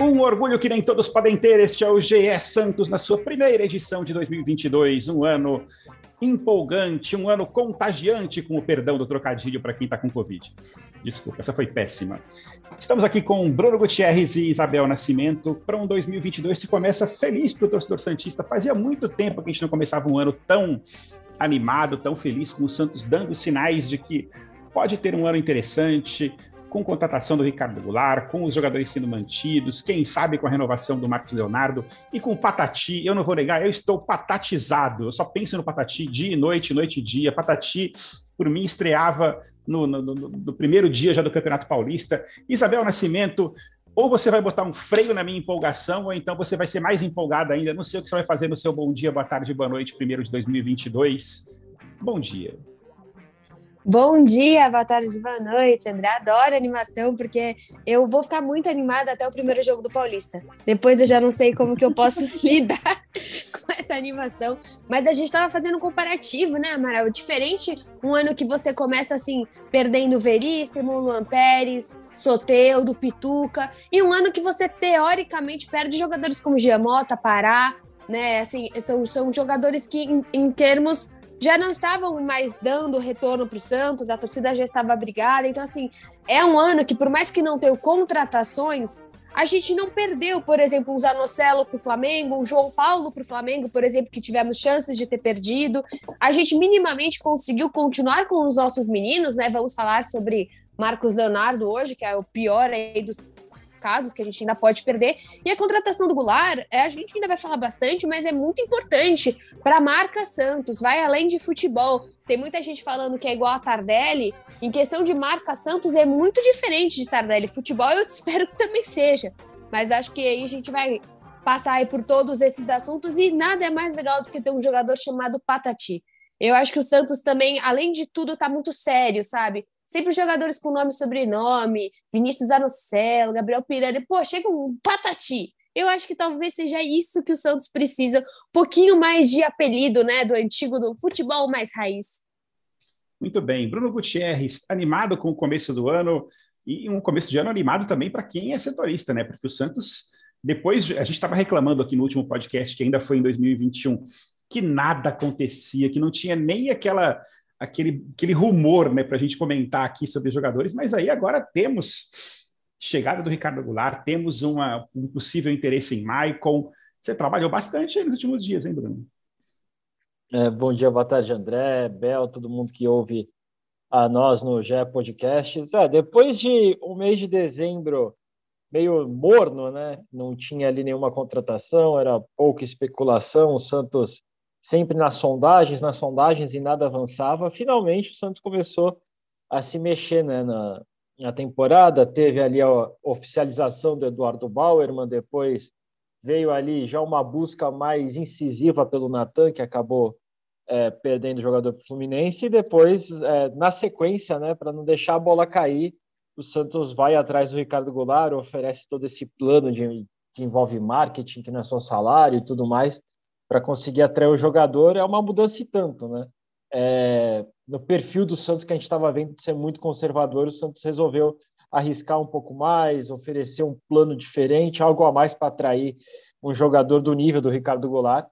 Um orgulho que nem todos podem ter, este é o GE Santos na sua primeira edição de 2022, um ano empolgante, um ano contagiante, com o perdão do trocadilho para quem está com Covid. Desculpa, essa foi péssima. Estamos aqui com Bruno Gutierrez e Isabel Nascimento para um 2022 que começa feliz para o torcedor Santista. Fazia muito tempo que a gente não começava um ano tão animado, tão feliz, com o Santos dando sinais de que pode ter um ano interessante, com contratação do Ricardo Goulart, com os jogadores sendo mantidos, quem sabe com a renovação do Marcos Leonardo e com o Patati. Eu não vou negar, eu estou patatizado. Eu só penso no Patati dia e noite, noite e dia. Patati, por mim, estreava no, no, no, no primeiro dia já do Campeonato Paulista. Isabel Nascimento, ou você vai botar um freio na minha empolgação, ou então você vai ser mais empolgada ainda. Não sei o que você vai fazer no seu bom dia, boa tarde, boa noite, primeiro de 2022. Bom dia. Bom dia, boa tarde, boa noite, André. Adoro animação, porque eu vou ficar muito animada até o primeiro jogo do Paulista. Depois eu já não sei como que eu posso lidar com essa animação. Mas a gente estava fazendo um comparativo, né, Amaral? Diferente um ano que você começa assim, perdendo Veríssimo, Luan Pérez, Soteudo, Pituca, e um ano que você teoricamente perde jogadores como Giamota, Pará, né? Assim, são, são jogadores que, em, em termos já não estavam mais dando retorno para o Santos, a torcida já estava brigada. Então, assim, é um ano que, por mais que não tenha contratações, a gente não perdeu, por exemplo, um Zanocelo para o Flamengo, um João Paulo para o Flamengo, por exemplo, que tivemos chances de ter perdido. A gente minimamente conseguiu continuar com os nossos meninos, né? Vamos falar sobre Marcos Leonardo hoje, que é o pior aí dos casos que a gente ainda pode perder. E a contratação do Goulart, é, a gente ainda vai falar bastante, mas é muito importante para a marca Santos, vai além de futebol. Tem muita gente falando que é igual a Tardelli. Em questão de marca Santos, é muito diferente de Tardelli. Futebol eu espero que também seja. Mas acho que aí a gente vai passar aí por todos esses assuntos e nada é mais legal do que ter um jogador chamado Patati. Eu acho que o Santos também, além de tudo, tá muito sério, sabe? Sempre jogadores com nome e sobrenome, Vinícius Anocelo, Gabriel Pirani, pô, chega um patati. Eu acho que talvez seja isso que o Santos precisa, um pouquinho mais de apelido, né, do antigo do futebol mais raiz. Muito bem, Bruno Gutierrez, animado com o começo do ano e um começo de ano animado também para quem é setorista, né? Porque o Santos, depois, a gente estava reclamando aqui no último podcast, que ainda foi em 2021, que nada acontecia, que não tinha nem aquela aquele, aquele rumor né, para a gente comentar aqui sobre jogadores, mas aí agora temos chegada do Ricardo Goulart, temos uma, um possível interesse em Maicon. Você trabalhou bastante nos últimos dias, hein, Bruno? É, bom dia, boa tarde, André, Bel, todo mundo que ouve a nós no GE Podcasts. É, depois de um mês de dezembro meio morno, né? Não tinha ali nenhuma contratação, era pouca especulação. O Santos sempre nas sondagens, nas sondagens e nada avançava. Finalmente o Santos começou a se mexer né, na, na temporada. Teve ali a oficialização do Eduardo Bauerman, depois veio ali já uma busca mais incisiva pelo Natan, que acabou é, perdendo o jogador para Fluminense, e depois, é, na sequência, né, para não deixar a bola cair, o Santos vai atrás do Ricardo Goulart, oferece todo esse plano de, que envolve marketing, que não é só salário e tudo mais, para conseguir atrair o jogador é uma mudança e tanto, né? É, no perfil do Santos que a gente estava vendo de ser muito conservador, o Santos resolveu arriscar um pouco mais, oferecer um plano diferente, algo a mais para atrair um jogador do nível do Ricardo Goulart.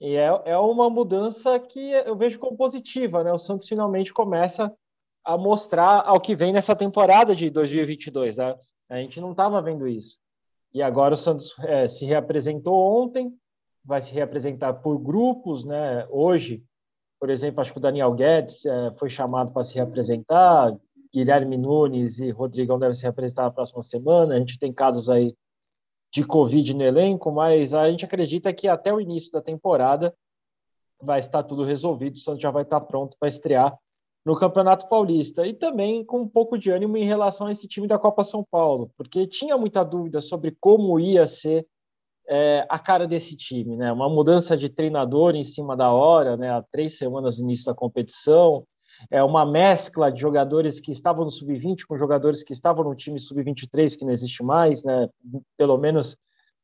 E é, é uma mudança que eu vejo como positiva, né? O Santos finalmente começa a mostrar ao que vem nessa temporada de 2022, né? A gente não estava vendo isso. E agora o Santos é, se reapresentou ontem, vai se reapresentar por grupos, né? Hoje, por exemplo, acho que o Daniel Guedes é, foi chamado para se reapresentar, Guilherme Nunes e Rodrigão devem se reapresentar na próxima semana. A gente tem casos aí de Covid no elenco, mas a gente acredita que até o início da temporada vai estar tudo resolvido, o Santos já vai estar pronto para estrear no Campeonato Paulista e também com um pouco de ânimo em relação a esse time da Copa São Paulo, porque tinha muita dúvida sobre como ia ser é, a cara desse time, né? Uma mudança de treinador em cima da hora, né? Há três semanas no início da competição, é uma mescla de jogadores que estavam no sub-20 com jogadores que estavam no time sub-23 que não existe mais, né? Pelo menos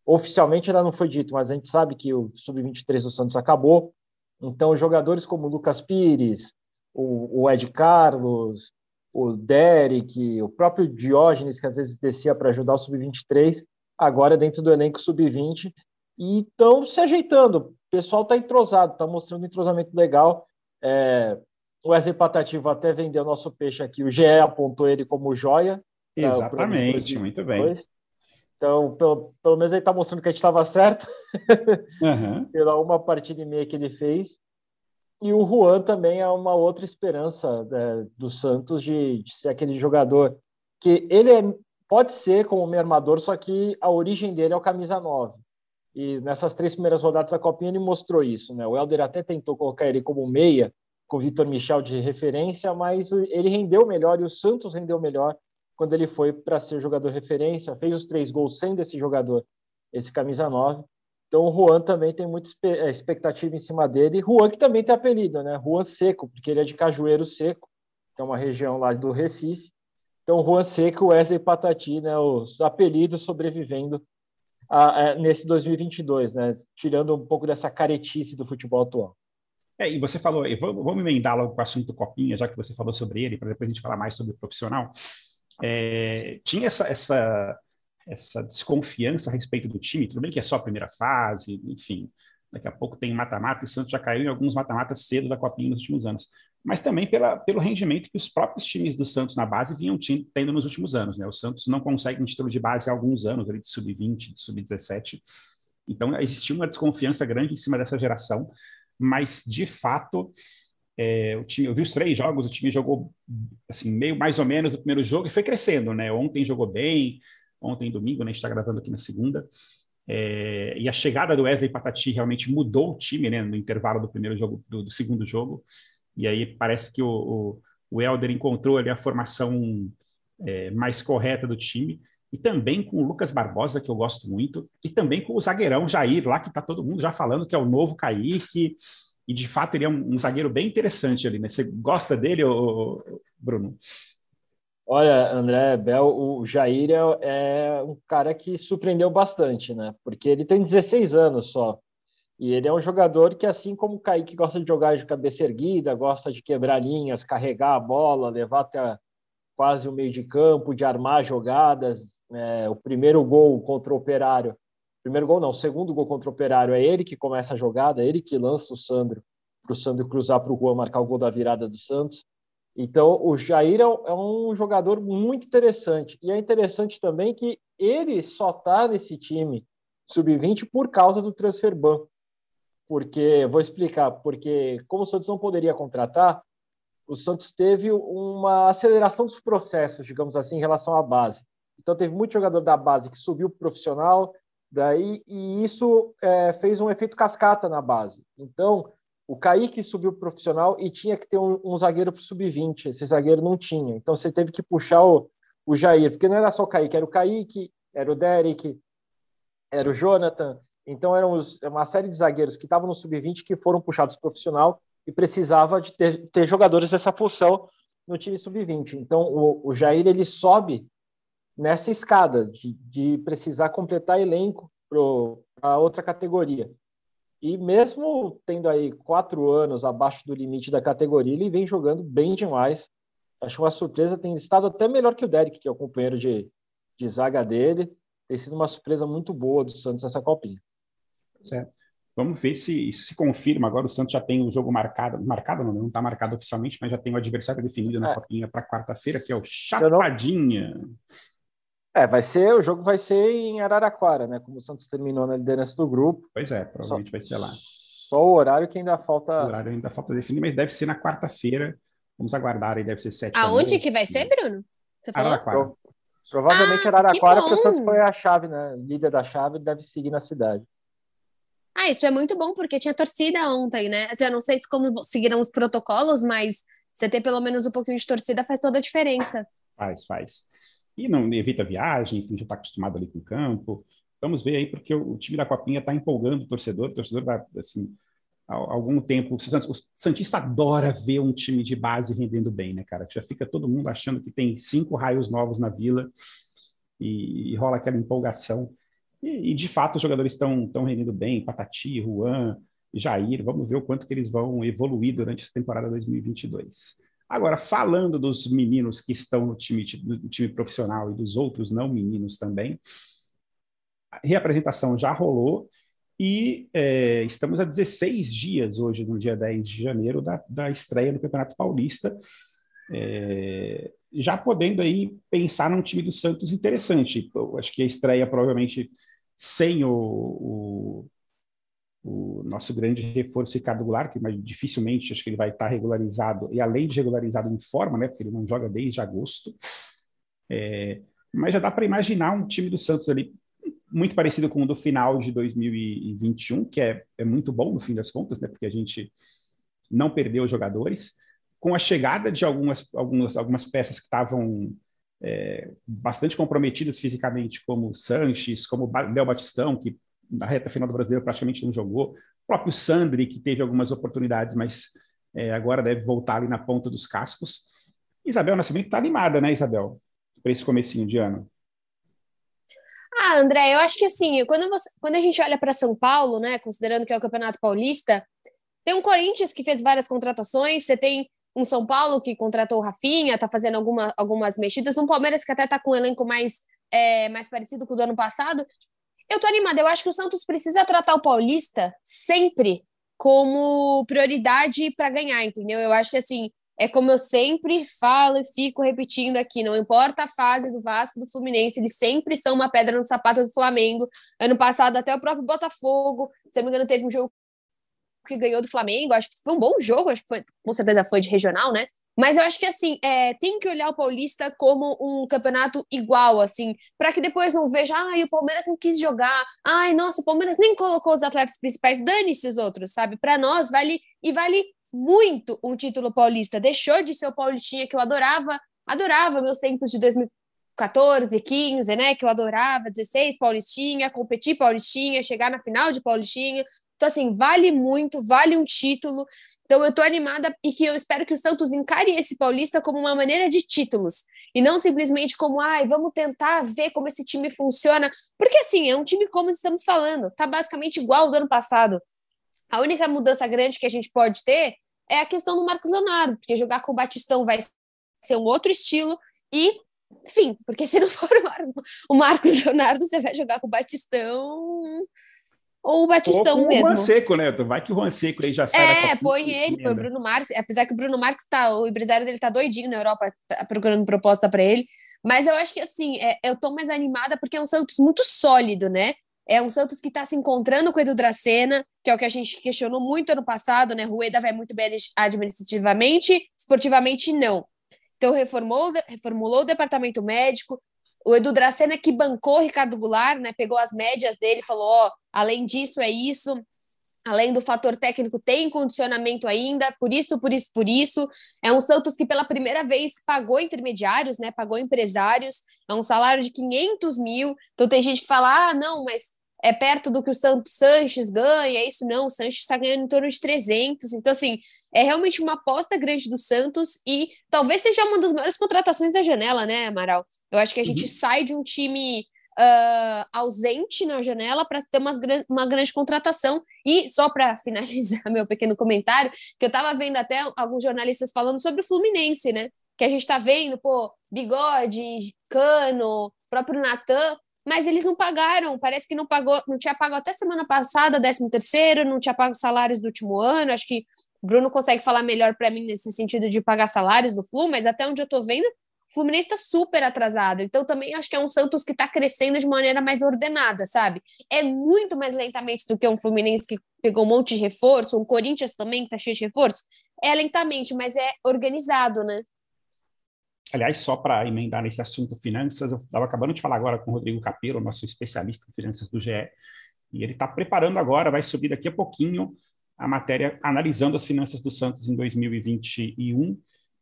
Oficialmente ainda não foi dito, mas a gente sabe que o Sub-23 do Santos acabou. Então, jogadores como o Lucas Pires, o, o Ed Carlos, o Derek, o próprio Diógenes, que às vezes descia para ajudar o Sub-23, agora dentro do elenco Sub-20, e estão se ajeitando. O pessoal está entrosado, está mostrando um entrosamento legal. É, o Wesley Patativo até vendeu nosso peixe aqui, o GE apontou ele como joia. Exatamente, muito bem. Então, pelo, pelo menos ele está mostrando que a gente estava certo, uhum. pela uma partida e meia que ele fez. E o Juan também é uma outra esperança é, do Santos de, de, ser aquele jogador que ele é, pode ser como meio armador, só que a origem dele é o camisa 9. E nessas três primeiras rodadas da Copinha ele mostrou isso. Né? O Helder até tentou colocar ele como meia, com o Vitor Michel de referência, mas ele rendeu melhor e o Santos rendeu melhor quando ele foi para ser jogador referência, fez os três gols sendo esse jogador, esse camisa 9. Então o Juan também tem muita é, expectativa em cima dele. Juan que também tem apelido, né? Juan Seco, porque ele é de Cajueiro Seco, que é uma região lá do Recife. Então Juan Seco, Wesley Patati, né? Os apelidos sobrevivendo a, a, nesse 2022, né? Tirando um pouco dessa caretice do futebol atual. É, e você falou, vamos, emendar logo com o assunto Copinha, já que você falou sobre ele, para depois a gente falar mais sobre o profissional. É, tinha essa, essa essa desconfiança a respeito do time. Tudo bem que é só a primeira fase, enfim, daqui a pouco tem mata-mata, o Santos já caiu em alguns mata-matas cedo da Copinha nos últimos anos. Mas também pela, pelo rendimento que os próprios times do Santos na base vinham tendo nos últimos anos. Né? O Santos não consegue um título de base há alguns anos, ali de sub-20, de sub-17. Então, existia uma desconfiança grande em cima dessa geração, mas, de fato, é, o time, eu vi os três jogos, o time jogou assim meio mais ou menos no primeiro jogo e foi crescendo, né? Ontem jogou bem, ontem, domingo, né? A gente está gravando aqui na segunda. É, e a chegada do Wesley Patati realmente mudou o time, né? No intervalo do primeiro jogo, do, do segundo jogo. E aí parece que o, o, o Helder encontrou ali a formação é, mais correta do time. E também com o Lucas Barbosa, que eu gosto muito. E também com o zagueirão Jair, lá que está todo mundo já falando que é o novo Kaique. E de fato ele é um, um zagueiro bem interessante ali, né? Você gosta dele, Bruno? Olha, André Bel, o Jair é, é, um cara que surpreendeu bastante, né? Porque ele tem 16 anos só. E ele é um jogador que, assim como o Kaique gosta de jogar de cabeça erguida, gosta de quebrar linhas, carregar a bola, levar até quase o meio de campo, de armar jogadas. É, o primeiro gol contra o Operário, primeiro gol não, o segundo gol contra o Operário é ele que começa a jogada, é ele que lança o Sandro para o Sandro cruzar para o gol, marcar o gol da virada do Santos. Então, o Jair é, é um jogador muito interessante. E é interessante também que ele só está nesse time sub-20 por causa do transfer ban. Porque, vou explicar, porque como o Santos não poderia contratar, o Santos teve uma aceleração dos processos, digamos assim, em relação à base. Então, teve muito jogador da base que subiu para profissional, daí, e isso é, fez um efeito cascata na base. Então, o Kaique subiu pro profissional e tinha que ter um, um zagueiro para sub-20. Esse zagueiro não tinha. Então você teve que puxar o, o Jair, porque não era só o Kaique, era o Kaique, era o Derek, era o Jonathan. Então eram uma série de zagueiros que estavam no sub-20 que foram puxados profissional e precisava de ter, ter jogadores dessa função no time sub-20. Então o, o Jair ele sobe nessa escada de, de precisar completar elenco para outra categoria. E mesmo tendo aí quatro anos abaixo do limite da categoria, ele vem jogando bem demais. Acho uma surpresa, tem estado até melhor que o Derek, que é o companheiro de, de zaga dele. Tem sido uma surpresa muito boa do Santos nessa copinha. Certo. Vamos ver se isso se confirma. Agora o Santos já tem o jogo marcado, marcado não, está marcado oficialmente, mas já tem o adversário definido na é. copinha para quarta-feira, que é o Chapadinha. Não... É, vai ser, o jogo vai ser em Araraquara, né? Como o Santos terminou na liderança do grupo. Pois é, provavelmente só, vai ser lá. Só o horário que ainda falta. O horário ainda falta definir, mas deve ser na quarta-feira. Vamos aguardar aí, deve ser sete. Aonde que vai ser, Bruno? Você falou? Araraquara. provavelmente ah, Araraquara, porque o Santos foi a chave, né? Líder da chave, deve seguir na cidade. Ah, isso é muito bom, porque tinha torcida ontem, né? Assim, eu não sei se como seguiram os protocolos, mas você ter pelo menos um pouquinho de torcida faz toda a diferença. Faz, faz e não evita viagem, enfim, já está acostumado ali com o campo. Vamos ver aí, porque o, time da Copinha está empolgando o torcedor, o torcedor vai, assim, há algum tempo, o Santista adora ver um time de base rendendo bem, né, cara? Já fica todo mundo achando que tem cinco raios novos na vila e, e rola aquela empolgação. E, e de fato os jogadores estão estão rendendo bem, Patati, Juan, Jair, vamos ver o quanto que eles vão evoluir durante essa temporada 2022. Agora, falando dos meninos que estão no time, no time profissional e dos outros não meninos também, a reapresentação já rolou e é, estamos a 16 dias hoje, no dia 10 de janeiro, da, da estreia do Campeonato Paulista, é, já podendo aí pensar num time do Santos interessante. Eu acho que a estreia provavelmente sem o, o o nosso grande reforço Ricardo Goulart, que mais dificilmente acho que ele vai estar regularizado, e além de regularizado em forma, né, porque ele não joga desde agosto, é, mas já dá para imaginar um time do Santos ali muito parecido com o do final de 2021, que é, é muito bom no fim das contas, né, porque a gente não perdeu jogadores, com a chegada de algumas, algumas, algumas peças que estavam é, bastante comprometidas fisicamente, como Sanches, como Del Batistão, que na reta final do brasileiro praticamente não jogou. O próprio Sandri, que teve algumas oportunidades, mas é, agora deve voltar ali na ponta dos cascos. Isabel Nascimento está animada, né, Isabel, para esse comecinho de ano? Ah, André, eu acho que assim, quando, você, quando a gente olha para São Paulo, né, considerando que é o Campeonato Paulista, tem um Corinthians que fez várias contratações, você tem um São Paulo que contratou o Rafinha, tá fazendo alguma, algumas mexidas, um Palmeiras que até tá com um elenco mais, é, mais parecido com o do ano passado, eu tô animada. Eu acho que o Santos precisa tratar o Paulista sempre como prioridade para ganhar, entendeu? Eu acho que assim, é como eu sempre falo e fico repetindo aqui, não importa a fase do Vasco, do Fluminense, eles sempre são uma pedra no sapato do Flamengo. Ano passado até o próprio Botafogo, se não me engano, teve um jogo que ganhou do Flamengo, acho que foi um bom jogo, acho que foi, com certeza foi de regional, né? Mas eu acho que assim, é, tem que olhar o Paulista como um campeonato igual, assim, para que depois não veja, ai, o Palmeiras não quis jogar, ai, nossa, o Palmeiras nem colocou os atletas principais, dane-se os outros, sabe? Para nós vale e vale muito um título paulista. Deixou de ser o Paulistinha que eu adorava, adorava meus tempos de 2014, 15, né? Que eu adorava, 16, Paulistinha, competir Paulistinha, chegar na final de Paulistinha. Então, assim, vale muito, vale um título. Então, eu tô animada e que eu espero que o Santos encare esse Paulista como uma maneira de títulos. E não simplesmente como, ai, vamos tentar ver como esse time funciona. Porque, assim, é um time como estamos falando, tá basicamente igual ao do ano passado. A única mudança grande que a gente pode ter é a questão do Marcos Leonardo, porque jogar com o Batistão vai ser um outro estilo. E, enfim, porque se não for o Marcos Leonardo, você vai jogar com o Batistão ou o Batistão ou mesmo. O Juan Seco, né? Vai que o Juan Seco aí já sai. É, põe ele, põe o Bruno Marques. Apesar que o Bruno Marques tá, o empresário dele tá doidinho na Europa tá procurando proposta para ele. Mas eu acho que assim, é, eu tô mais animada porque é um Santos muito sólido, né? É um Santos que está se encontrando com o Edu Dracena, que é o que a gente questionou muito ano passado, né? Rueda vai muito bem administrativamente, esportivamente não. Então reformou, reformulou o departamento médico, o Edu Dracena que bancou Ricardo Goulart, né? Pegou as médias dele, falou: ó, além disso é isso, além do fator técnico, tem condicionamento ainda, por isso, por isso, por isso. É um Santos que pela primeira vez pagou intermediários, né? Pagou empresários, é um salário de 500 mil. Então tem gente que fala: ah, não, mas é perto do que o Santos Sanches ganha, é isso não, o Sanches está ganhando em torno de 300, então assim, é realmente uma aposta grande do Santos e talvez seja uma das maiores contratações da janela, né, Amaral? Eu acho que a gente uhum. sai de um time uh, ausente na janela para ter umas, uma grande contratação e só para finalizar meu pequeno comentário, que eu estava vendo até alguns jornalistas falando sobre o Fluminense, né, que a gente está vendo, pô, Bigode, Cano, próprio Natan, mas eles não pagaram, parece que não pagou, não tinha pago até semana passada, 13 terceiro, não tinha pago salários do último ano, acho que Bruno consegue falar melhor para mim nesse sentido de pagar salários do Flu, mas até onde eu tô vendo, o Fluminense está super atrasado, então também acho que é um Santos que está crescendo de maneira mais ordenada, sabe? É muito mais lentamente do que um Fluminense que pegou um monte de reforço, um Corinthians também que está cheio de reforço, é lentamente, mas é organizado, né? Aliás, só para emendar nesse assunto finanças, eu estava acabando de falar agora com o Rodrigo Capelo, nosso especialista em finanças do GE, e ele está preparando agora, vai subir daqui a pouquinho a matéria analisando as finanças do Santos em 2021.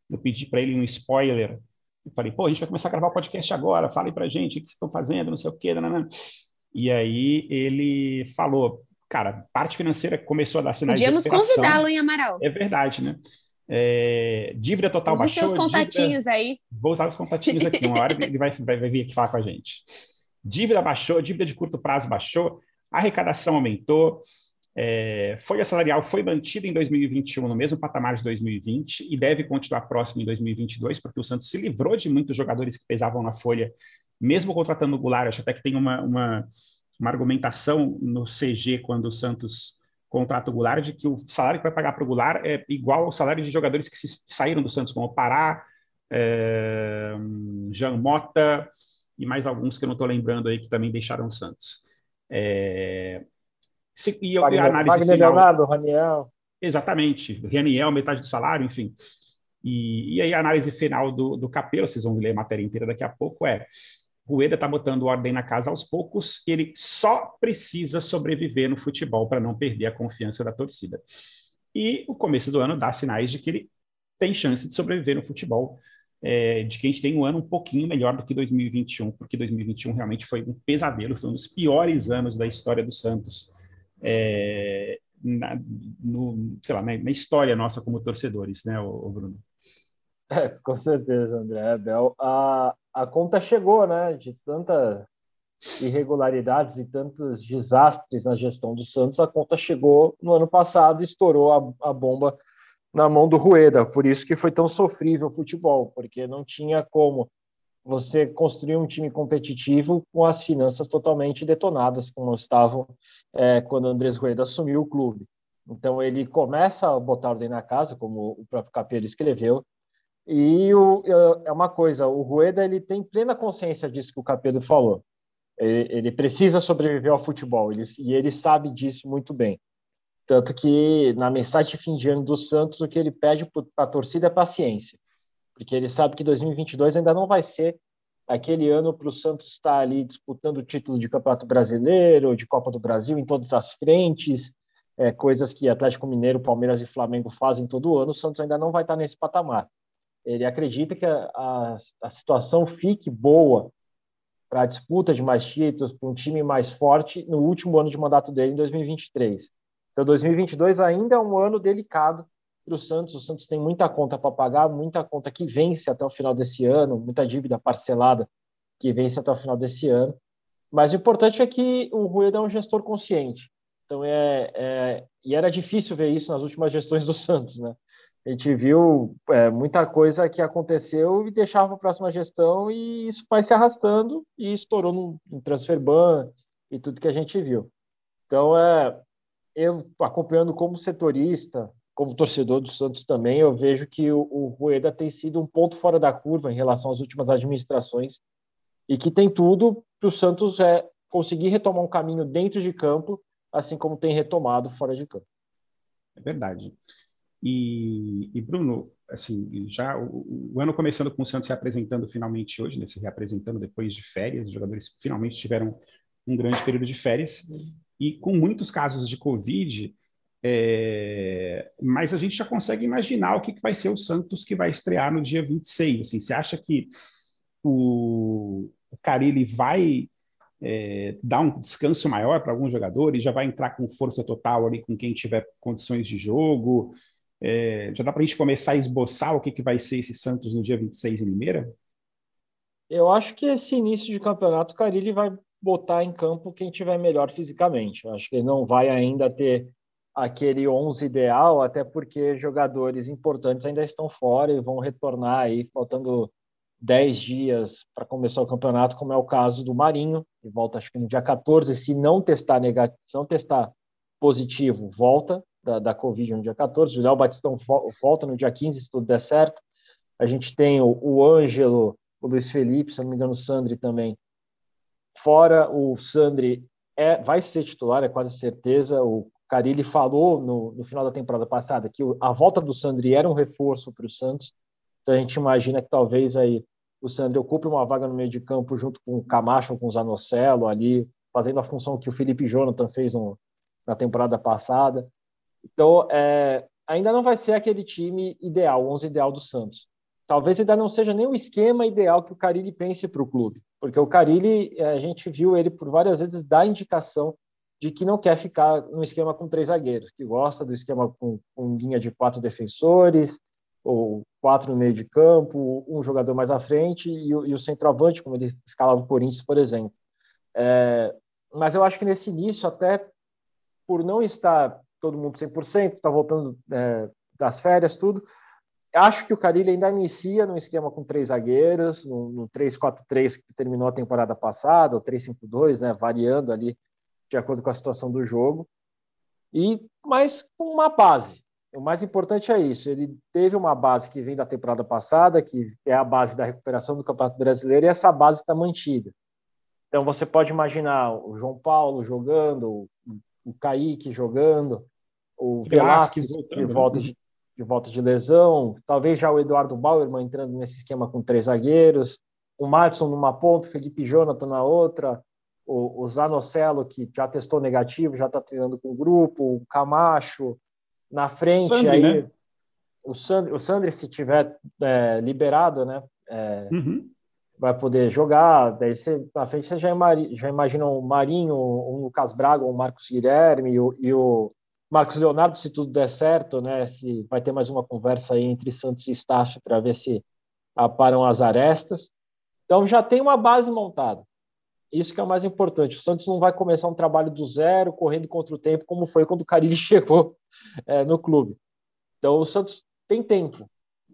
Eu pedi para ele um spoiler. Eu falei, pô, a gente vai começar a gravar o podcast agora, falem para a gente o que vocês estão fazendo, não sei o quê. Nanana. E aí ele falou, cara, parte financeira começou a dar sinais Podíamos convidá-lo em Amaral. É verdade, né? É, dívida total Use baixou. seus contatinhos dívida... aí. Vou usar os contatinhos aqui. Uma hora ele vai, vai, vai vir aqui falar com a gente. dívida baixou, dívida de curto prazo baixou, arrecadação aumentou, é, folha salarial foi mantida em 2021 no mesmo patamar de 2020 e deve continuar próximo em 2022, porque o Santos se livrou de muitos jogadores que pesavam na folha, mesmo contratando o Goulart. Acho até que tem uma, uma, uma argumentação no CG quando o Santos contrata o Goulart de que o salário que vai pagar para o Goulart é igual ao salário de jogadores que, se, que saíram do Santos, como o Pará, é, Jean Mota e mais alguns que eu não estou lembrando aí que também deixaram o Santos. É, se, e, Wagner, a análise Wagner final, Leonardo, Raniel. Exatamente, Raniel, metade do salário, enfim. E, e aí a análise final do, do Capelo, vocês vão ler a matéria inteira daqui a pouco, é Rueda está botando ordem na casa aos poucos, ele só precisa sobreviver no futebol para não perder a confiança da torcida. E o começo do ano dá sinais de que ele tem chance de sobreviver no futebol, é, de que a gente tem um ano um pouquinho melhor do que 2021, porque 2021 realmente foi um pesadelo, foi um dos piores anos da história do Santos é, na, no, sei lá, na, na, história nossa como torcedores, né, o, Bruno? É, com certeza, André. Bel, a, a conta chegou, né, de tanta irregularidades e tantos desastres na gestão do Santos, a conta chegou no ano passado estourou a, a bomba na mão do Rueda. Por isso que foi tão sofrível o futebol, porque não tinha como você construir um time competitivo com as finanças totalmente detonadas, como estavam é, quando Andrés Rueda assumiu o clube. Então ele começa a botar ordem na casa, como o próprio Capello escreveu, e o, é uma coisa, o Rueda ele tem plena consciência disso que o Capello falou. Ele, ele precisa sobreviver ao futebol, ele, e ele sabe disso muito bem. Tanto que na mensagem de fim de ano do Santos, o que ele pede para a torcida é paciência porque ele sabe que 2022 ainda não vai ser aquele ano para o Santos estar ali disputando o título de Campeonato Brasileiro, de Copa do Brasil em todas as frentes, é, coisas que Atlético Mineiro, Palmeiras e Flamengo fazem todo ano, o Santos ainda não vai estar nesse patamar. Ele acredita que a, a, a situação fique boa para a disputa de mais títulos, para um time mais forte no último ano de mandato dele, em 2023. Então, 2022 ainda é um ano delicado para o Santos. O Santos tem muita conta para pagar, muita conta que vence até o final desse ano, muita dívida parcelada que vence até o final desse ano. Mas o importante é que o Rueda é um gestor consciente. Então é, é e era difícil ver isso nas últimas gestões do Santos, né? A gente viu é, muita coisa que aconteceu e deixava para a próxima gestão e isso vai se arrastando e estourou no, no transfer ban e tudo que a gente viu. Então é eu acompanhando como setorista, como torcedor do Santos também, eu vejo que o, o Rueda tem sido um ponto fora da curva em relação às últimas administrações e que tem tudo para o Santos é, conseguir retomar um caminho dentro de campo, assim como tem retomado fora de campo. É verdade. E, e Bruno, assim, já o, o, ano começando com o Santos se apresentando finalmente hoje, né, se reapresentando depois de férias, os jogadores finalmente tiveram um grande período de férias, e com muitos casos de Covid, é, mas a gente já consegue imaginar o que, que vai ser o Santos que vai estrear no dia 26. Assim, você acha que o, o Carilli vai é, dar um descanso maior para alguns jogadores? Já vai entrar com força total ali com quem tiver condições de jogo? É, já dá para a gente começar a esboçar o que, que vai ser esse Santos no dia 26 em Limeira? Eu acho que esse início de campeonato, o Carilli vai botar em campo quem tiver melhor fisicamente. Eu acho que ele não vai ainda ter aquele 11 ideal, até porque jogadores importantes ainda estão fora e vão retornar aí, faltando 10 dias para começar o campeonato, como é o caso do Marinho, que volta acho que no dia 14, se não testar negativo, se não testar positivo, volta da, da Covid no dia 14, o Léo Batistão volta no dia 15, se tudo der certo. A gente tem o, o Ângelo, o Luiz Felipe, se não me engano, o Sandri também. Fora o Sandri é, vai ser titular, é quase certeza. O Carilli falou no, no, final da temporada passada que a volta do Sandri era um reforço para o Santos, então a gente imagina que talvez aí o Sandri ocupe uma vaga no meio de campo junto com o Camacho, com o Zanocelo ali, fazendo a função que o Felipe Jonathan fez no, na temporada passada. Então, é, ainda não vai ser aquele time ideal, o 11 ideal do Santos. Talvez ainda não seja nem o esquema ideal que o Carilli pense para o clube, porque o Carilli, é, a gente viu ele por várias vezes dar indicação de que não quer ficar no esquema com três zagueiros, que gosta do esquema com, com linha de quatro defensores, ou quatro no meio de campo, um jogador mais à frente e, e o centroavante, como ele escalava o Corinthians, por exemplo. É, mas eu acho que nesse início, até por não estar todo mundo 100%, está voltando é, das férias, tudo, acho que o Carilli ainda inicia num esquema com três zagueiros, no, no 3-4-3 que terminou a temporada passada, ou 3-5-2, né, variando ali de acordo com a situação do jogo, e mas com uma base. O mais importante é isso. Ele teve uma base que vem da temporada passada, que é a base da recuperação do Campeonato Brasileiro, e essa base está mantida. Então você pode imaginar o João Paulo jogando, o Kaique jogando, o Velasquez de volta de, de volta de lesão, talvez já o Eduardo Bauerman entrando nesse esquema com três zagueiros, o Madison numa ponta, o Felipe Jonathan na outra, o, o Zanocelo, que já testou negativo, já está treinando com o grupo, o Camacho na frente, Sandri, aí né? o, Sandri, o Sandri, se tiver é, liberado, né, é, uhum. vai poder jogar, daí você, na frente você já, imagina, já imagina o Marinho, o Lucas Braga, o Marcos Guilherme e o, e o Marcos Leonardo, se tudo der certo, né? Se vai ter mais uma conversa aí entre Santos e Estácio para ver se aparam as arestas. Então já tem uma base montada. Isso que é o mais importante. O Santos não vai começar um trabalho do zero, correndo contra o tempo, como foi quando o Carilli chegou é, no clube. Então o Santos tem tempo.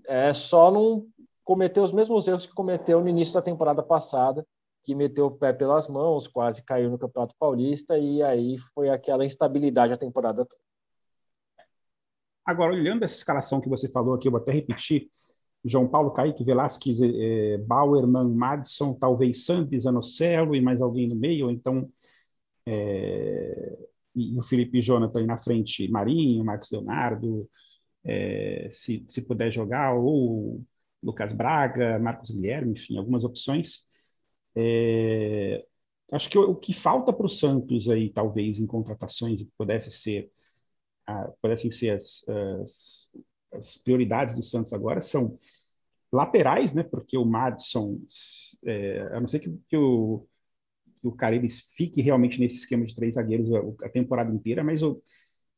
É só não cometer os mesmos erros que cometeu no início da temporada passada, que meteu o pé pelas mãos, quase caiu no Campeonato Paulista, e aí foi aquela instabilidade a temporada toda. Agora, olhando essa escalação que você falou aqui, eu vou até repetir: João Paulo, Kaique, Velasquez, eh, Bauerman, Madison, talvez Santos, Anocelo e mais alguém no meio, então. Eh, e o Felipe Jonathan aí na frente, Marinho, Marcos Leonardo, eh, se, se puder jogar, ou Lucas Braga, Marcos Guilherme, enfim, algumas opções. É, acho que o, o que falta para o Santos aí, talvez, em contratações, pudesse ser a, parecem ser as, as, as, prioridades do Santos agora são laterais, né? Porque o Madison, é, a não ser que, que o que o Caribes fique realmente nesse esquema de três zagueiros a, temporada inteira, mas o,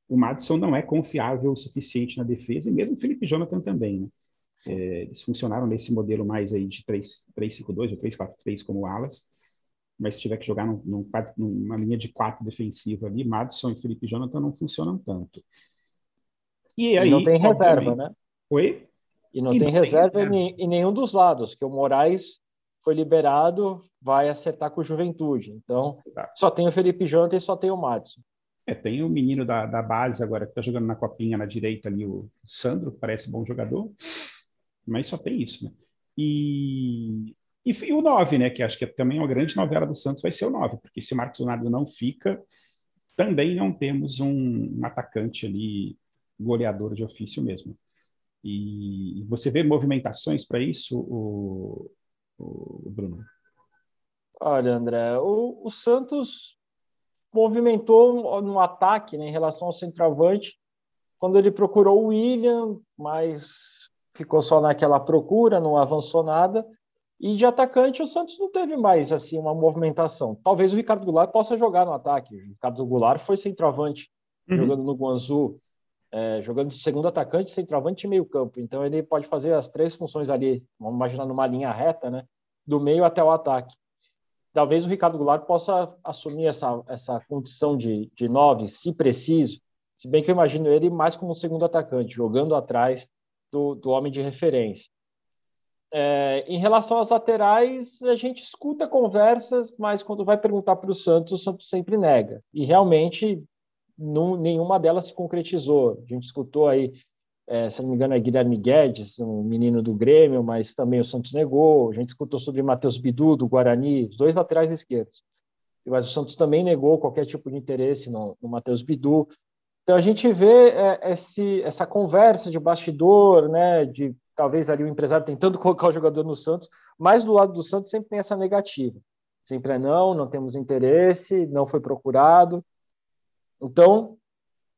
o Madison não é confiável o suficiente na defesa, e mesmo o Felipe Jonathan também, né? É, eles funcionaram nesse modelo mais aí de 3-5-2 ou 3-4-3 como alas, mas se tiver que jogar num, num, numa linha de quatro defensiva ali, Madison e Felipe Jonathan não funcionam tanto. E aí, e não tem reserva, né? Oi? E não, e tem, não reserva tem reserva em nenhum dos lados, que o Moraes foi liberado, vai acertar com o Juventude. Então, tá. só tem o Felipe Jonathan e só tem o Madison. É, tem o menino da, da base agora que está jogando na copinha na direita ali, o Sandro, parece bom jogador, mas só tem isso, né? E e, e o 9, né? Que acho que é também uma grande novela do Santos vai ser o 9, porque se o Marcos Leonardo não fica, também não temos um, um atacante ali goleador de ofício mesmo. E você vê movimentações para isso, o, o, Bruno? Olha, André, o, o, Santos movimentou no ataque né, em relação ao centroavante quando ele procurou o William, mas ficou só naquela procura, não avançou nada. E de atacante, o Santos não teve mais assim uma movimentação. Talvez o Ricardo Goulart possa jogar no ataque. O Ricardo Goulart foi centroavante, uhum. jogando no Guangzhou, é, jogando de segundo atacante, centroavante e meio campo. Então ele pode fazer as três funções ali, vamos imaginar numa linha reta, né? Do meio até o ataque. Talvez o Ricardo Goulart possa assumir essa, essa condição de, de nove, se preciso. Se bem que eu imagino ele mais como segundo atacante, jogando atrás do, do homem de referência. É, em relação às laterais, a gente escuta conversas, mas quando vai perguntar para o Santos, o Santos sempre nega. E realmente não, nenhuma delas se concretizou. A gente escutou aí, é, se não me engano, é Guilherme Guedes, um menino do Grêmio, mas também o Santos negou. A gente escutou sobre Matheus Bidu, do Guarani, os dois laterais esquerdos. Mas o Santos também negou qualquer tipo de interesse no, no Matheus Bidu. Então a gente vê é, esse, essa conversa de bastidor, né, de talvez ali o empresário tentando colocar o jogador no Santos, mas do lado do Santos sempre tem essa negativa. Sempre é não, não temos interesse, não foi procurado. Então,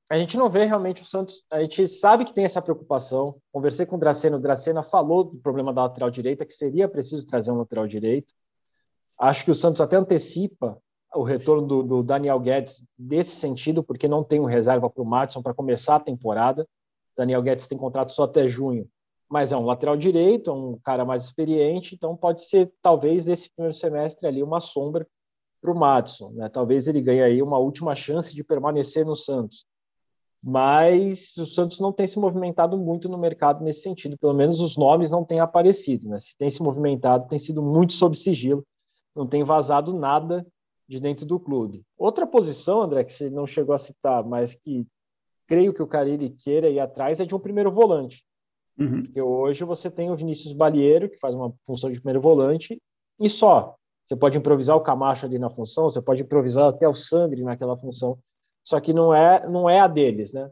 a gente não vê realmente o Santos, a gente sabe que tem essa preocupação. Conversei com o Dracena, o Dracena falou do problema da lateral direita, que seria preciso trazer um lateral direito. Acho que o Santos até antecipa o retorno do, do Daniel Guedes desse sentido, porque não tem um reserva para o Martinson para começar a temporada. Daniel Guedes tem contrato só até junho mas é um lateral direito, é um cara mais experiente, então pode ser, talvez, desse primeiro semestre ali, uma sombra para o Madison. Né? Talvez ele ganhe aí uma última chance de permanecer no Santos. Mas o Santos não tem se movimentado muito no mercado nesse sentido, pelo menos os nomes não têm aparecido. Né? Se tem se movimentado, tem sido muito sob sigilo, não tem vazado nada de dentro do clube. Outra posição, André, que você não chegou a citar, mas que creio que o Carille queira ir atrás, é de um primeiro volante. Uhum. Porque hoje você tem o Vinícius Balieiro, que faz uma função de primeiro volante, e só. Você pode improvisar o Camacho ali na função, você pode improvisar até o Sandri naquela função, só que não é, não é a deles, né?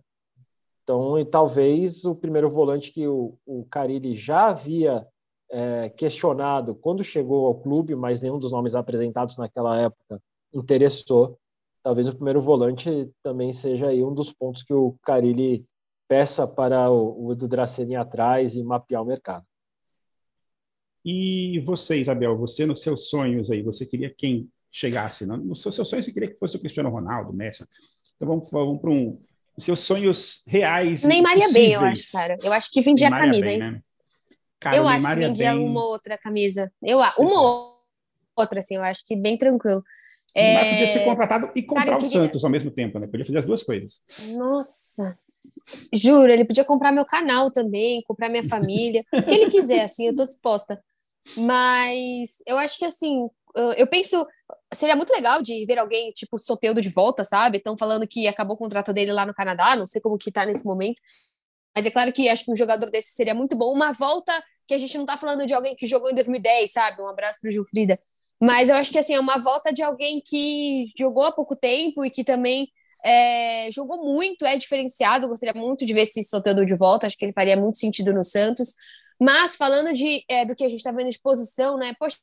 Então, e talvez o primeiro volante que o, o Carilli já havia é, questionado quando chegou ao clube, mas nenhum dos nomes apresentados naquela época interessou. Talvez o primeiro volante também seja aí um dos pontos que o Carilli peça para o, o Edu Draceni atrás e mapear o mercado. E você, Isabel, você nos seus sonhos aí, você queria quem chegasse? Não? Nos seus sonhos você queria que fosse o Cristiano Ronaldo, Messi. Então vamos, vamos para um os seus sonhos reais. Neymar ia bem, eu acho, cara. Eu acho que vendia a camisa, bem, hein? Né? Cara, eu acho que vendia bem... uma outra camisa. Eu, uma outra, assim, eu acho que bem tranquilo. Neymar é... podia ser contratado e comprar cara, o queria... Santos ao mesmo tempo, né? Podia fazer as duas coisas. Nossa, Juro, ele podia comprar meu canal também, comprar minha família, o que ele quiser, assim, eu tô disposta. Mas eu acho que, assim, eu penso, seria muito legal de ver alguém, tipo, Soteudo de volta, sabe? Estão falando que acabou o contrato dele lá no Canadá, não sei como que tá nesse momento. Mas é claro que acho que um jogador desse seria muito bom. Uma volta que a gente não tá falando de alguém que jogou em 2010, sabe? Um abraço pro Gil Frida. Mas eu acho que, assim, é uma volta de alguém que jogou há pouco tempo e que também é, jogou muito, é diferenciado. Gostaria muito de ver esse Soteldo de volta. Acho que ele faria muito sentido no Santos. Mas falando de, é, do que a gente está vendo de posição, né? Poxa,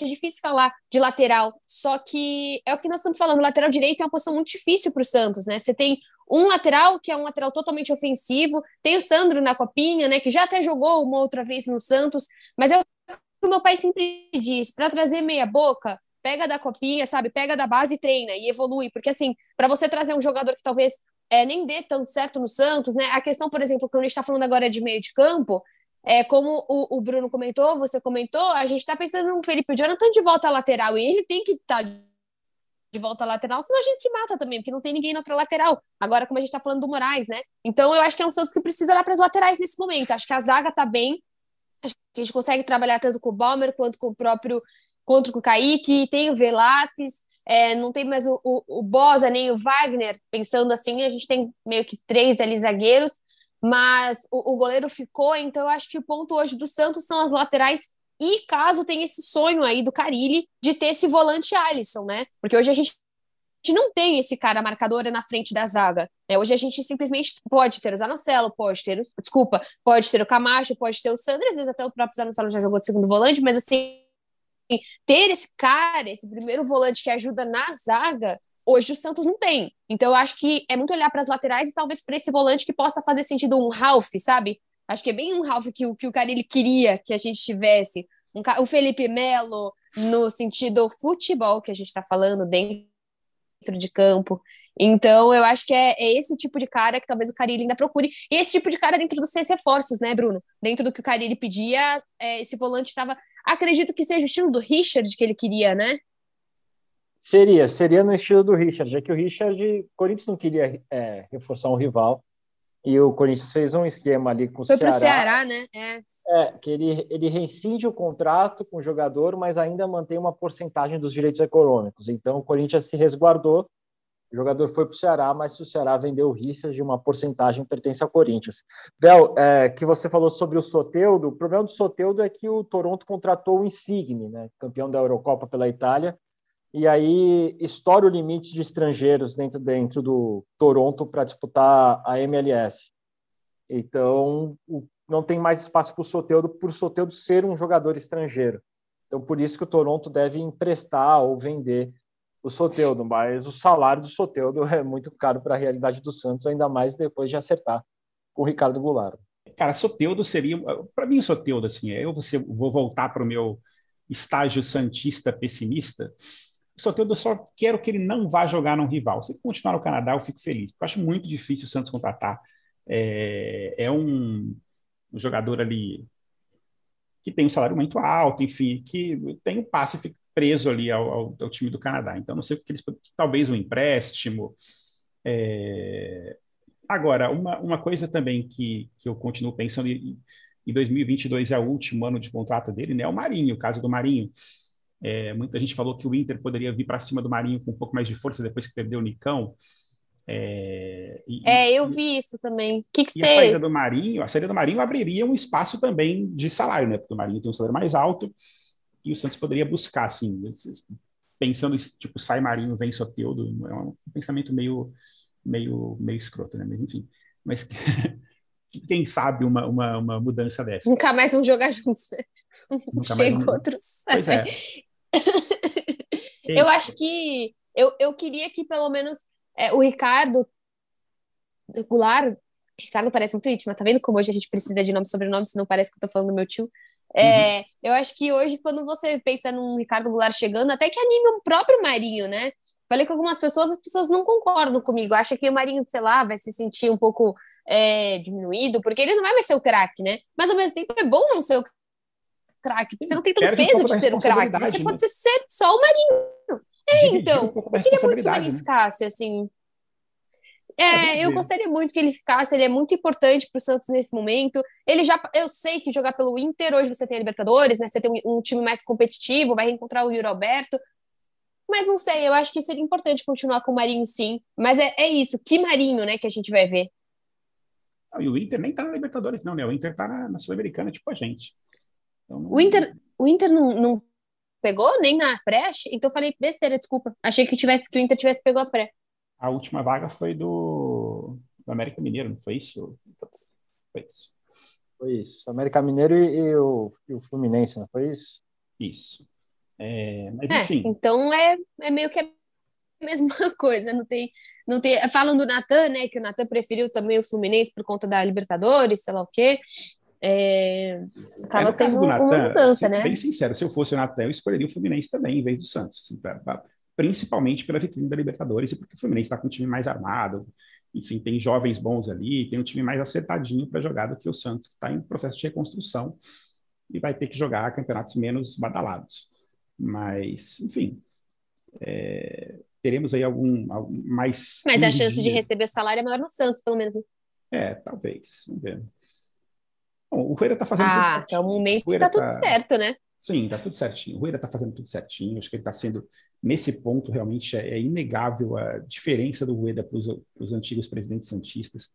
é difícil falar de lateral. Só que é o que nós estamos falando. Lateral direito é uma posição muito difícil para o Santos, né? Você tem um lateral que é um lateral totalmente ofensivo. Tem o Sandro na copinha, né? Que já até jogou uma outra vez no Santos. Mas é o que o meu pai sempre diz: para trazer meia boca, pega da copinha, sabe? Pega da base e treina e evolui. Porque, assim, para você trazer um jogador que talvez é, nem dê tanto certo no Santos, né? A questão, por exemplo, que a gente está falando agora é de meio de campo, é como o, o Bruno comentou, você comentou, a gente está pensando no Felipe Jonathan de volta à lateral e ele tem que estar tá de volta à lateral, senão a gente se mata também, porque não tem ninguém na outra lateral. Agora, como a gente está falando do Moraes, né? Então, eu acho que é um Santos que precisa olhar para as laterais nesse momento. Acho que a zaga está bem, acho que a gente consegue trabalhar tanto com o Balmer quanto com o próprio contra o Kaique, tem o Velasquez, é, não tem mais o, o, o Bosa nem o Wagner, pensando assim, a gente tem meio que três ali zagueiros, mas o, o goleiro ficou, então eu acho que o ponto hoje do Santos são as laterais e caso tenha esse sonho aí do Carilli de ter esse volante Alisson, né? Porque hoje a gente não tem esse cara marcador na frente da zaga. Né? Hoje a gente simplesmente pode ter o Zanocelo, pode ter o, desculpa, pode ter o Camacho, pode ter o Sandro, às vezes até o próprio Zanocelo já jogou de segundo volante, mas assim, ter esse cara, esse primeiro volante que ajuda na zaga, hoje o Santos não tem. Então eu acho que é muito olhar para as laterais e talvez para esse volante que possa fazer sentido um Ralph, sabe? Acho que é bem um Ralph que, que o cara ele queria que a gente tivesse. Um, o Felipe Melo, no sentido futebol que a gente está falando, dentro de campo. Então, eu acho que é, é, esse tipo de cara que talvez o Carilli ainda procure. E esse tipo de cara dentro dos seis reforços, né, Bruno? Dentro do que o Carilli pedia, é, esse volante estava Acredito que seja o estilo do Richard que ele queria, né? Seria, seria no estilo do Richard, já que o Richard, o Corinthians não queria é, reforçar um rival, e o Corinthians fez um esquema ali com o Foi Ceará. Foi pro Ceará, né? É. É, que ele, ele rescinde o contrato com o jogador, mas ainda mantém uma porcentagem dos direitos econômicos. Então, o Corinthians se resguardou o jogador foi para o Ceará, mas se o Ceará vendeu o Richard de uma porcentagem pertence ao Corinthians. Bel, é, que você falou sobre o Soteudo, o problema do Soteudo é que o Toronto contratou o Insigne, né, campeão da Eurocopa pela Itália, e aí estoura o limite de estrangeiros dentro, dentro do Toronto para disputar a MLS. Então, o, não tem mais espaço para o Soteudo, por Soteudo ser um jogador estrangeiro. Então, por isso que o Toronto deve emprestar ou vender o Soteudo, mas o salário do Soteudo é muito caro para a realidade do Santos, ainda mais depois de acertar com o Ricardo Goulart. Cara, Soteudo seria, para mim, o Soteudo, assim, eu vou voltar para o meu estágio santista pessimista. O Soteudo, eu só quero que ele não vá jogar num rival. Se ele continuar no Canadá, eu fico feliz, porque eu acho muito difícil o Santos contratar. É, é um, um jogador ali que tem um salário muito alto, enfim, que tem um passe preso ali ao, ao, ao, time do Canadá. Então, não sei o que eles talvez um empréstimo. É... Agora, uma, uma coisa também que, que eu continuo pensando, e, e 2022 é o último ano de contrato dele, né? É o Marinho, o caso do Marinho. É, muita gente falou que o Inter poderia vir para cima do Marinho com um pouco mais de força depois que perdeu o Nicão. É, e, é eu vi isso também. Que que e a saída do Marinho, a saída do Marinho abriria um espaço também de salário, né? Porque o Marinho tem um salário mais alto e o Santos poderia buscar, assim, pensando tipo sai Marinho vem Soteudo, é um pensamento meio meio meio escroto, né? Mas enfim, mas quem sabe uma, uma, uma mudança dessa. Nunca mais vão jogar juntos. Nunca Chega mais... outros. Pois é. Eu acho que eu, eu queria que pelo menos é, o Ricardo Goulart, Ricardo parece muito íntimo, tá vendo como hoje a gente precisa de nome e sobrenome, senão parece que eu tô falando do meu tio. É, uhum. Eu acho que hoje, quando você pensa num Ricardo Goulart chegando, até que anime o próprio Marinho, né? Falei com algumas pessoas, as pessoas não concordam comigo. Acho que o Marinho, sei lá, vai se sentir um pouco é, diminuído, porque ele não vai mais ser o craque, né? Mas ao mesmo tempo é bom não ser o craque, você não tem todo o peso de ser o craque. Você né? pode ser só o Marinho. É, então, um eu queria muito que o Marinho né? ficasse, assim. É, eu gostaria muito que ele ficasse, ele é muito importante para o Santos nesse momento. Ele já, eu sei que jogar pelo Inter, hoje você tem a Libertadores, né? Você tem um, um time mais competitivo, vai reencontrar o Yuri Alberto. Mas não sei, eu acho que seria importante continuar com o Marinho, sim. Mas é, é isso, que Marinho, né, que a gente vai ver. e o Inter nem tá na Libertadores, não, né? O Inter tá na, na Sul-Americana, tipo a gente. Então, não... O Inter, o Inter não, não pegou nem na pré? Então falei besteira, desculpa. Achei que tivesse que o Inter tivesse pegou a pré. A última vaga foi do, do América Mineiro, não foi isso? Foi isso. Foi isso. América Mineiro e, e, o, e o Fluminense, não foi isso? Isso. É, mas é, enfim. Então é, é meio que a mesma coisa, não tem, não tem. Falam do Natan, né? Que o Natan preferiu também o Fluminense por conta da Libertadores, sei lá o quê. É, acaba é, sendo Nathan, uma mudança, né? Bem sincero, se eu fosse o Natan, eu escolheria o Fluminense também, em vez do Santos. Assim, pra, pra, principalmente pela vitrine da Libertadores e porque o Fluminense está com um time mais armado. Enfim, tem jovens bons ali, tem um time mais acertadinho para jogar do que o Santos, que está em processo de reconstrução e vai ter que jogar campeonatos menos badalados. Mas, enfim, é, teremos aí algum, algum mais. Mas a chance dias. de receber salário é maior no Santos, pelo menos. Né? É, talvez. Vamos ver. Bom, o Rueda está fazendo ah, tudo certinho. Até o momento está tudo tá... certo, né? Sim, está tudo certinho. O Rueda está fazendo tudo certinho. Acho que ele está sendo, nesse ponto, realmente é, é inegável a diferença do Rueda para os antigos presidentes santistas.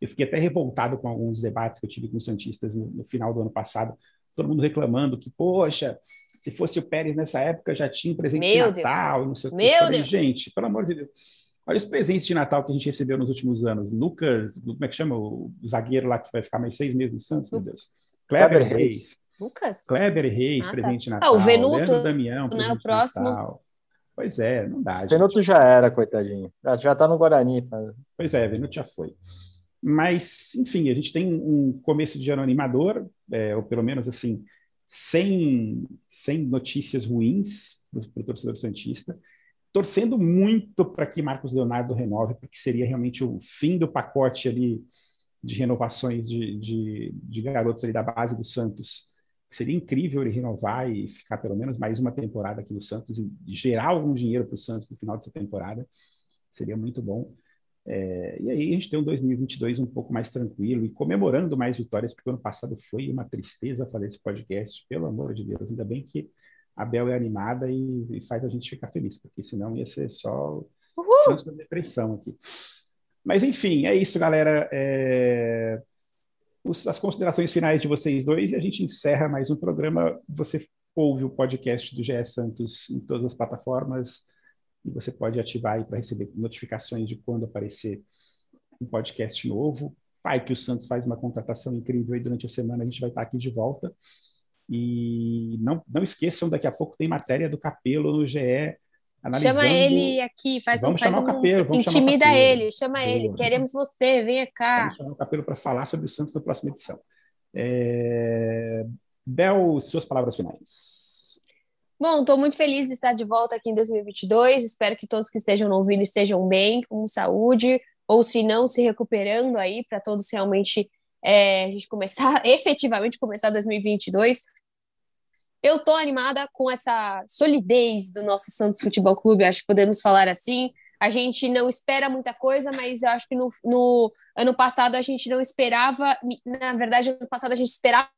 Eu fiquei até revoltado com alguns debates que eu tive com os santistas no, no final do ano passado. Todo mundo reclamando que, poxa, se fosse o Pérez nessa época já tinha um presente Meu de Natal, Deus. não sei o que. Meu falei, Deus. Gente, pelo amor de Deus Olha os presentes de Natal que a gente recebeu nos últimos anos. Lucas, como é que chama? O zagueiro lá que vai ficar mais seis meses no Santos, meu Deus. Kleber, Reis. Lucas? Kleber Reis, ah, tá. presente de Natal. Ah, o Venuto, Leandro Damião, presente né, o próximo. Natal. Pois é, não dá. O Venuto já era, coitadinho. Já, já tá no Guarani. Tá? Pois é, Venuto já foi. Mas, enfim, a gente tem um começo de ano animador, é, ou pelo menos assim, sem, sem notícias ruins para o torcedor Santista torcendo muito para que Marcos Leonardo renove, porque seria realmente o fim do pacote ali de renovações de, de, de garotos ali da base do Santos. Seria incrível ele renovar e ficar pelo menos mais uma temporada aqui no Santos e gerar algum dinheiro para o Santos no final dessa temporada. Seria muito bom. É, e aí a gente tem um 2022 um pouco mais tranquilo e comemorando mais vitórias, porque o ano passado foi uma tristeza fazer esse podcast, pelo amor de Deus. Ainda bem que a Bel é animada e, e, faz a gente ficar feliz, porque senão ia ser só Santos da depressão aqui. Mas enfim, é isso, galera. É... Os, as considerações finais de vocês dois e a gente encerra mais um programa. Você ouve o podcast do GE Santos em todas as plataformas e você pode ativar aí para receber notificações de quando aparecer um podcast novo. Pai que o Santos faz uma contratação incrível e durante a semana a gente vai estar aqui de volta. E não, não esqueçam, daqui a pouco tem matéria do Capelo no GE. Analisando... Chama ele aqui, faz vamos um, faz chamar um, o Capelo, vamos intimida chamar o ele, chama ele, queremos você, venha cá. Vamos chamar o Capelo para falar sobre o Santos na próxima edição. É... Bel, suas palavras finais. Bom, estou muito feliz de estar de volta aqui em 2022. Espero que todos que estejam ouvindo estejam bem, com saúde, ou se não, se recuperando aí, para todos realmente é, a gente começar, efetivamente começar 2022 eu tô animada com essa solidez do nosso Santos Futebol Clube, acho que podemos falar assim. A gente não espera muita coisa, mas eu acho que no, no ano passado a gente não esperava, na verdade, ano passado a gente esperava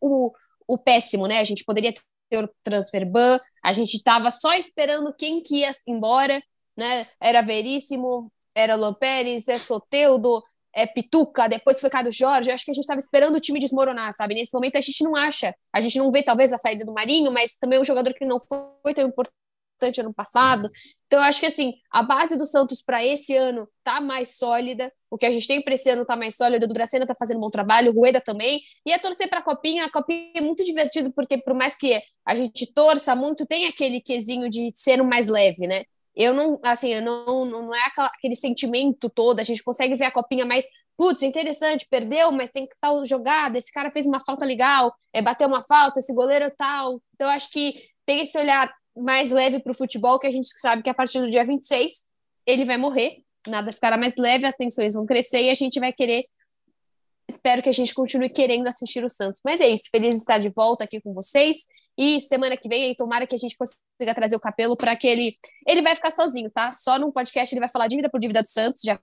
o, o péssimo, né? A gente poderia ter o transfer ban, a gente estava só esperando quem que ia embora, né? Era Veríssimo, era Lopérez, é Soteudo, é Pituca, depois foi Cado Jorge. Eu acho que a gente estava esperando o time desmoronar, sabe? Nesse momento a gente não acha, a gente não vê talvez a saída do Marinho, mas também é um jogador que não foi tão importante ano passado. Então eu acho que assim, a base do Santos para esse ano tá mais sólida. O que a gente tem para esse ano tá mais sólido. O Dracena tá fazendo um bom trabalho, o Rueda também. E a torcer para a Copinha, a Copinha é muito divertido porque por mais que a gente torça muito, tem aquele quesinho de ser o mais leve, né? Eu não, assim, eu não, não é aquele sentimento todo, a gente consegue ver a copinha mais, putz, interessante, perdeu, mas tem que tal jogada, esse cara fez uma falta legal, é, bateu uma falta, esse goleiro é tal. Então, acho que tem esse olhar mais leve para o futebol, que a gente sabe que a partir do dia 26 ele vai morrer, nada ficará mais leve, as tensões vão crescer e a gente vai querer. Espero que a gente continue querendo assistir o Santos. Mas é isso, feliz de estar de volta aqui com vocês. E semana que vem, aí, tomara que a gente consiga trazer o Capelo para que ele. Ele vai ficar sozinho, tá? Só num podcast ele vai falar dívida por dívida do Santos, já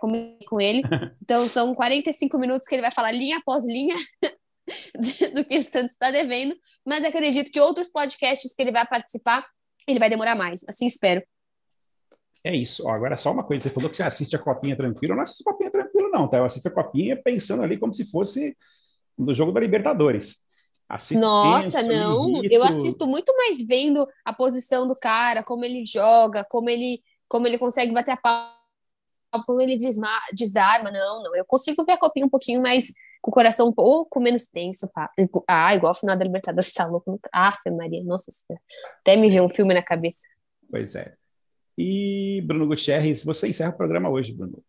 comi com ele. Então são 45 minutos que ele vai falar linha após linha do que o Santos está devendo. Mas acredito que outros podcasts que ele vai participar, ele vai demorar mais. Assim espero. É isso. Ó, agora só uma coisa. Você falou que você assiste a Copinha tranquilo. Eu não assisto a Copinha tranquilo, não, tá? Eu assisto a Copinha pensando ali como se fosse do jogo da Libertadores. Nossa, não. Eu assisto muito mais vendo a posição do cara, como ele joga, como ele, como ele consegue bater a pau, como ele desma, desarma. Não, não. Eu consigo ver a copinha um pouquinho mais com o coração um pouco menos tenso. Pá. Ah, igual o final da Libertadores, tá louco. Ah, Maria, nossa senhora. Até me veio um filme na cabeça. Pois é. E Bruno Gutierrez, você encerra o programa hoje, Bruno.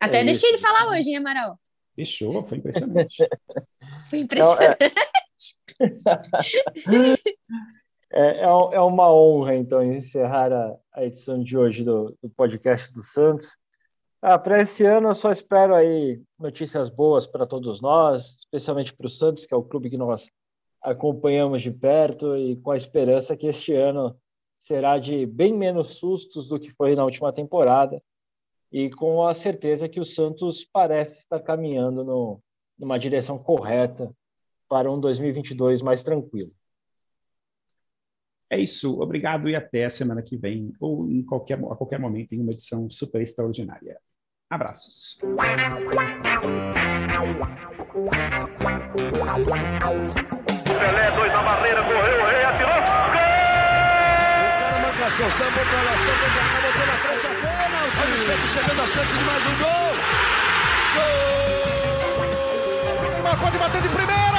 Até é deixei ele falar hoje, hein, Amaral? Fechou, foi impressionante. foi impressionante. é, é, é, uma honra, então, encerrar a, a edição de hoje do, do podcast do Santos. Ah, para esse ano, eu só espero aí notícias boas para todos nós, especialmente para o Santos, que é o clube que nós acompanhamos de perto, e com a esperança que este ano será de bem menos sustos do que foi na última temporada e com a certeza que o Santos parece estar caminhando no, numa direção correta para um 2022 mais tranquilo. É isso, obrigado e até a semana que vem, ou em qualquer, a qualquer momento, em uma edição super extraordinária. Abraços. Pelé, dois na barreira, correu, o rei atirou. Gol! O cara marcação, sambou pra lá, sambou pra cá, botou na frente Santos chegando a chance de mais um gol. Gol! Neymar pode bater de primeira.